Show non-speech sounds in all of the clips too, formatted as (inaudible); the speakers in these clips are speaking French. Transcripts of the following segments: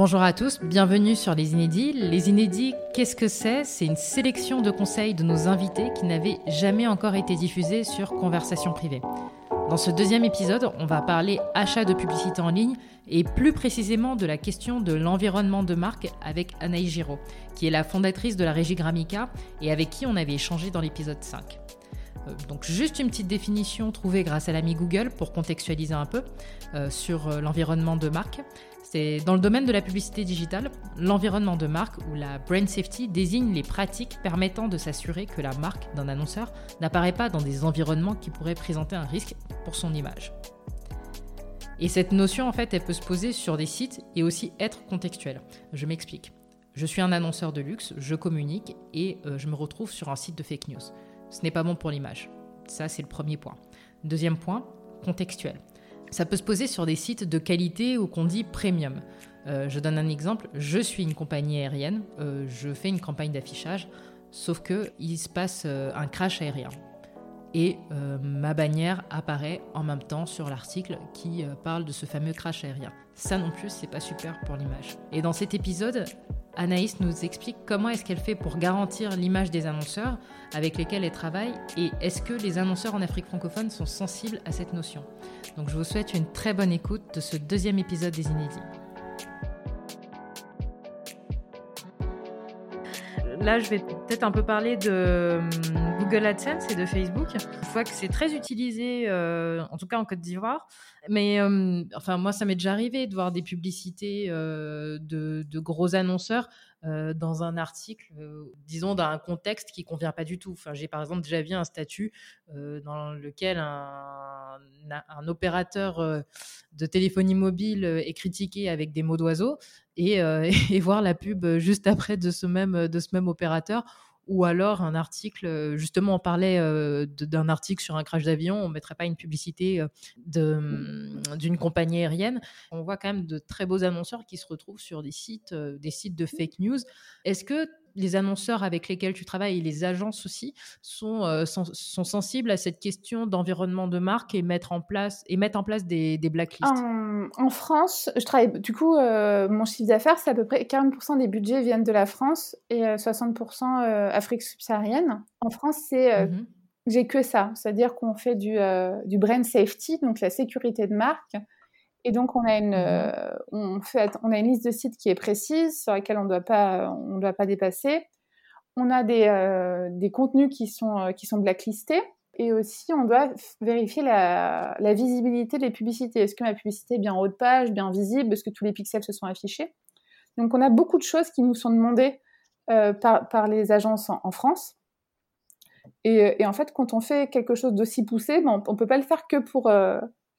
Bonjour à tous, bienvenue sur Les Inédits. Les Inédits, qu'est-ce que c'est? C'est une sélection de conseils de nos invités qui n'avaient jamais encore été diffusés sur Conversation privée. Dans ce deuxième épisode, on va parler achat de publicité en ligne et plus précisément de la question de l'environnement de marque avec Anaïs Giraud, qui est la fondatrice de la régie Gramica et avec qui on avait échangé dans l'épisode 5. Euh, donc juste une petite définition trouvée grâce à l'ami Google pour contextualiser un peu euh, sur euh, l'environnement de marque. C'est dans le domaine de la publicité digitale, l'environnement de marque ou la brand safety désigne les pratiques permettant de s'assurer que la marque d'un annonceur n'apparaît pas dans des environnements qui pourraient présenter un risque pour son image. Et cette notion, en fait, elle peut se poser sur des sites et aussi être contextuelle. Je m'explique. Je suis un annonceur de luxe, je communique et je me retrouve sur un site de fake news. Ce n'est pas bon pour l'image. Ça, c'est le premier point. Deuxième point, contextuel. Ça peut se poser sur des sites de qualité ou qu'on dit premium. Euh, je donne un exemple. Je suis une compagnie aérienne. Euh, je fais une campagne d'affichage. Sauf que il se passe euh, un crash aérien. Et ma bannière apparaît en même temps sur l'article qui parle de ce fameux crash aérien. Ça non plus, c'est pas super pour l'image. Et dans cet épisode, Anaïs nous explique comment est-ce qu'elle fait pour garantir l'image des annonceurs avec lesquels elle travaille et est-ce que les annonceurs en Afrique francophone sont sensibles à cette notion. Donc je vous souhaite une très bonne écoute de ce deuxième épisode des Inédits. Là, je vais peut-être un peu parler de hum, Google AdSense et de Facebook. Je vois que c'est très utilisé, euh, en tout cas en Côte d'Ivoire. Mais hum, enfin, moi, ça m'est déjà arrivé de voir des publicités euh, de, gros annonceurs euh, dans un article, disons, dans un contexte qui convient pas du tout. Enfin, j'ai par exemple déjà vu un statut dans lequel un, opérateur de téléphonie mobile est critiqué avec des mots d'oiseau et, (laughs) voir la pub juste après de ce même opérateur ou alors un article, justement, on parlait d'un article sur un crash d'avion, on ne mettrait pas une publicité mmh, d'une compagnie aérienne. On voit quand même de très beaux annonceurs qui se retrouvent sur des sites, des sites de fake news. Est-ce que les annonceurs avec lesquels tu travailles et les agences aussi sont, euh, sont, sensibles à cette question d'environnement de marque et mettre en place, et mettre en place des, des blacklists en, France, je travaille, du coup, euh, mon chiffre d'affaires, c'est à peu près 40% des budgets viennent de la France et 60% euh, Afrique subsaharienne. En France, c'est. Mmh j'ai que ça, c'est-à-dire qu'on fait du, du brand safety, donc la sécurité de marque, et donc, on a une, euh, on fait, on a une liste de sites qui est précise, sur laquelle on ne doit pas, dépasser. On a des, euh, des contenus qui sont, euh, qui sont blacklistés. Et aussi, on doit vérifier la, visibilité des publicités. Est-ce que ma publicité est bien en haut de page, bien visible? Est-ce que tous les pixels se sont affichés? Donc, on a beaucoup de choses qui nous sont demandées par, par, les agences en, France. Et, et, en fait, quand on fait quelque chose d'aussi poussé, ben, on ne peut pas le faire que pour,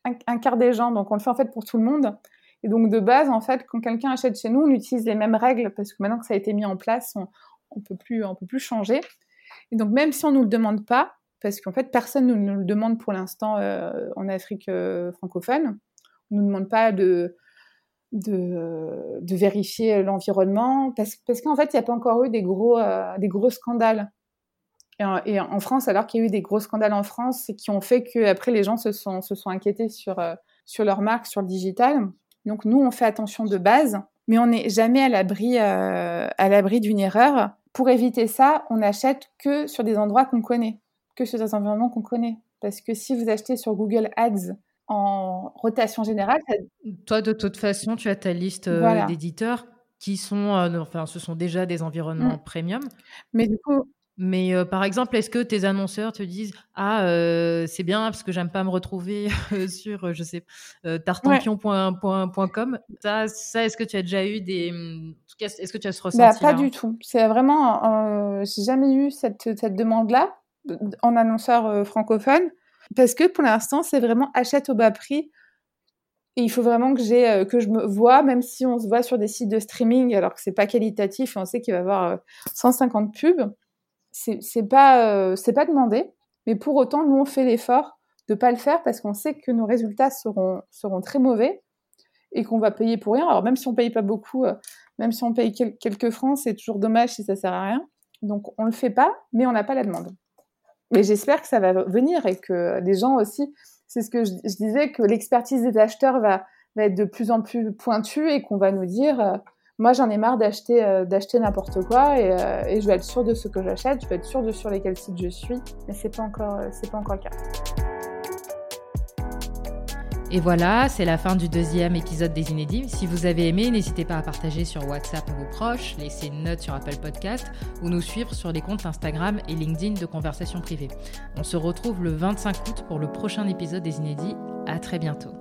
un, quart des gens, donc on le fait en fait pour tout le monde. Et donc de base, en fait, quand quelqu'un achète chez nous, on utilise les mêmes règles parce que maintenant que ça a été mis en place, on, on peut plus, peut plus changer. Et donc même si on nous le demande pas, parce qu'en fait personne ne nous le demande pour l'instant euh, en Afrique euh, francophone, on nous demande pas de de, de vérifier l'environnement parce, parce qu'en fait il n'y a pas encore eu des gros euh, des gros scandales et en, France, alors qu'il y a eu des gros scandales en France qui ont fait qu'après les gens se sont, se sont inquiétés sur, euh, sur leur marque, sur le digital. Donc nous, on fait attention de base, mais on n'est jamais à l'abri euh, à l'abri d'une erreur. Pour éviter ça, on n'achète que sur des endroits qu'on connaît, que sur des environnements qu'on connaît. Parce que si vous achetez sur Google Ads en rotation générale, toi de toute façon, tu as ta liste euh, d'éditeurs qui sont, enfin, ce sont déjà des environnements mmh. premium. Mais du coup, mais euh, par exemple, est-ce que tes annonceurs te disent ah euh, c'est bien parce que j'aime pas me retrouver sur je sais tartampion.com ça, ça est-ce que tu as déjà eu des est-ce que tu as ce bah, ressenti Pas du tout. C'est vraiment euh, j'ai jamais eu cette, cette demande là en annonceur francophone parce que pour l'instant c'est vraiment achète au bas prix. Et il faut vraiment que j'ai que je me vois, même si on se voit sur des sites de streaming, alors que c'est pas qualitatif, et on sait qu'il va y avoir 150 pubs c'est pas euh, c'est pas demandé, mais pour autant nous on fait l'effort de pas le faire parce qu'on sait que nos résultats seront seront très mauvais et qu'on va payer pour rien. Alors même si on paye pas beaucoup, euh, même si on paye quelques francs, c'est toujours dommage si ça sert à rien. Donc on le fait pas, mais on n'a pas la demande. Mais j'espère que ça va venir et que les gens aussi, c'est ce que je, disais, que l'expertise des acheteurs va va être de plus en plus pointue et qu'on va nous dire moi j'en ai marre d'acheter d'acheter n'importe quoi et, et, je vais être sûre de ce que j'achète, je vais être sûre de sur lesquels sites je suis, mais c'est pas encore c'est pas encore le cas. Et voilà, c'est la fin du deuxième épisode des Inédits. Si vous avez aimé, n'hésitez pas à partager sur WhatsApp à vos proches, laisser une note sur Apple Podcast ou nous suivre sur les comptes Instagram et LinkedIn de Conversation Privée. On se retrouve le 25 août pour le prochain épisode des Inédits. À très bientôt.